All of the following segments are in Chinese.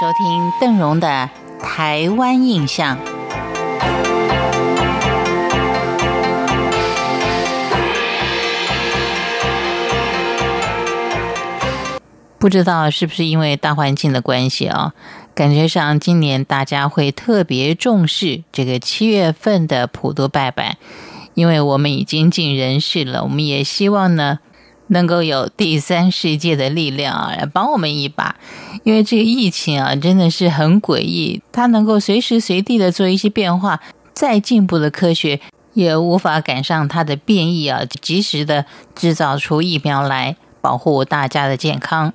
收听邓荣的《台湾印象》。不知道是不是因为大环境的关系啊？感觉上今年大家会特别重视这个七月份的普渡拜拜，因为我们已经尽人事了。我们也希望呢，能够有第三世界的力量啊，来帮我们一把。因为这个疫情啊，真的是很诡异，它能够随时随地的做一些变化。再进步的科学也无法赶上它的变异啊，及时的制造出疫苗来保护大家的健康。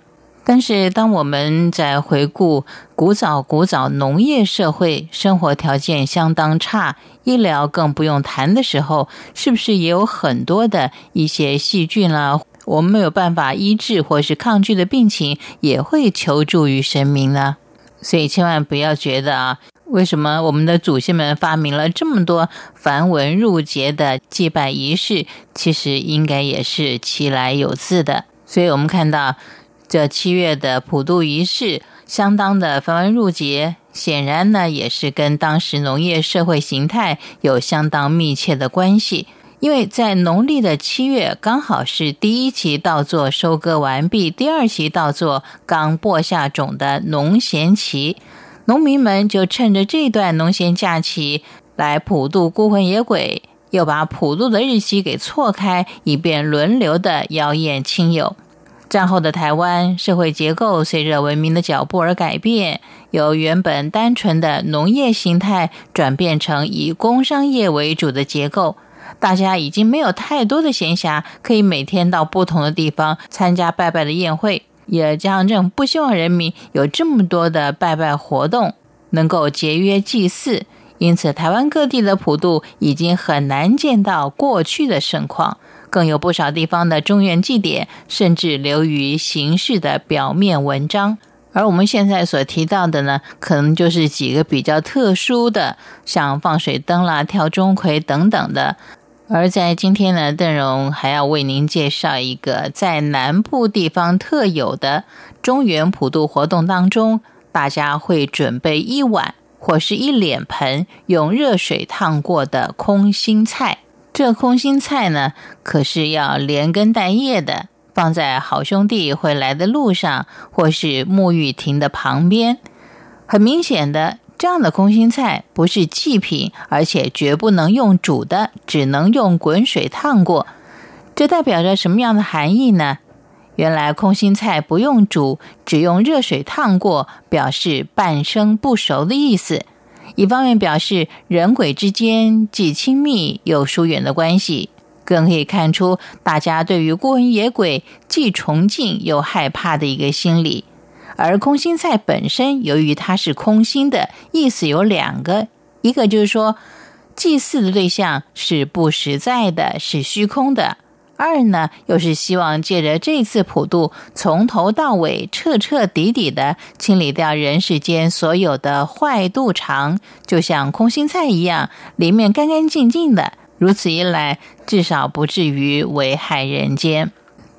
但是，当我们在回顾古早古早农业社会生活条件相当差，医疗更不用谈的时候，是不是也有很多的一些细菌啦，我们没有办法医治或是抗拒的病情，也会求助于神明呢？所以，千万不要觉得啊，为什么我们的祖先们发明了这么多繁文缛节的祭拜仪式，其实应该也是其来有自的。所以我们看到。这七月的普渡仪式相当的繁文缛节，显然呢也是跟当时农业社会形态有相当密切的关系。因为在农历的七月，刚好是第一期稻作收割完毕，第二期稻作刚播下种的农闲期，农民们就趁着这段农闲假期来普渡孤魂野鬼，又把普渡的日期给错开，以便轮流的妖艳亲友。战后的台湾社会结构随着文明的脚步而改变，由原本单纯的农业形态转变成以工商业为主的结构。大家已经没有太多的闲暇，可以每天到不同的地方参加拜拜的宴会。也江政不希望人民有这么多的拜拜活动，能够节约祭祀。因此，台湾各地的普渡已经很难见到过去的盛况。更有不少地方的中原祭典，甚至流于形式的表面文章。而我们现在所提到的呢，可能就是几个比较特殊的，像放水灯啦、跳钟馗等等的。而在今天呢，邓荣还要为您介绍一个在南部地方特有的中原普渡活动当中，大家会准备一碗或是一脸盆用热水烫过的空心菜。这空心菜呢，可是要连根带叶的，放在好兄弟会来的路上，或是沐浴亭的旁边。很明显的，这样的空心菜不是祭品，而且绝不能用煮的，只能用滚水烫过。这代表着什么样的含义呢？原来空心菜不用煮，只用热水烫过，表示半生不熟的意思。一方面表示人鬼之间既亲密又疏远的关系，更可以看出大家对于孤魂野鬼既崇敬又害怕的一个心理。而空心菜本身，由于它是空心的，意思有两个：一个就是说祭祀的对象是不实在的，是虚空的。二呢，又是希望借着这次普渡，从头到尾彻彻底底的清理掉人世间所有的坏肚肠，就像空心菜一样，里面干干净净的。如此一来，至少不至于危害人间。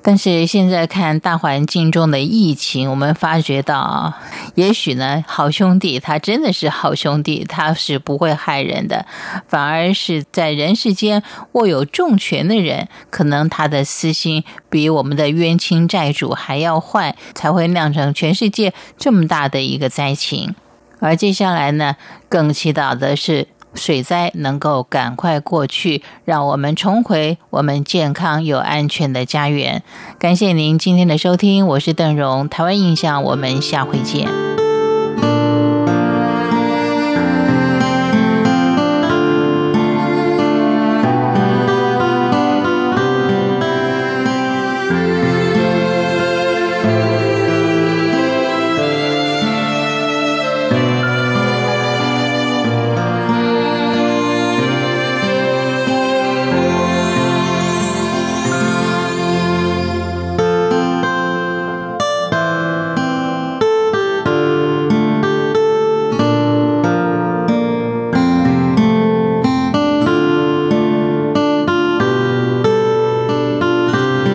但是现在看大环境中的疫情，我们发觉到，也许呢，好兄弟他真的是好兄弟，他是不会害人的，反而是在人世间握有重权的人，可能他的私心比我们的冤亲债主还要坏，才会酿成全世界这么大的一个灾情。而接下来呢，更祈祷的是。水灾能够赶快过去，让我们重回我们健康又安全的家园。感谢您今天的收听，我是邓荣，台湾印象，我们下回见。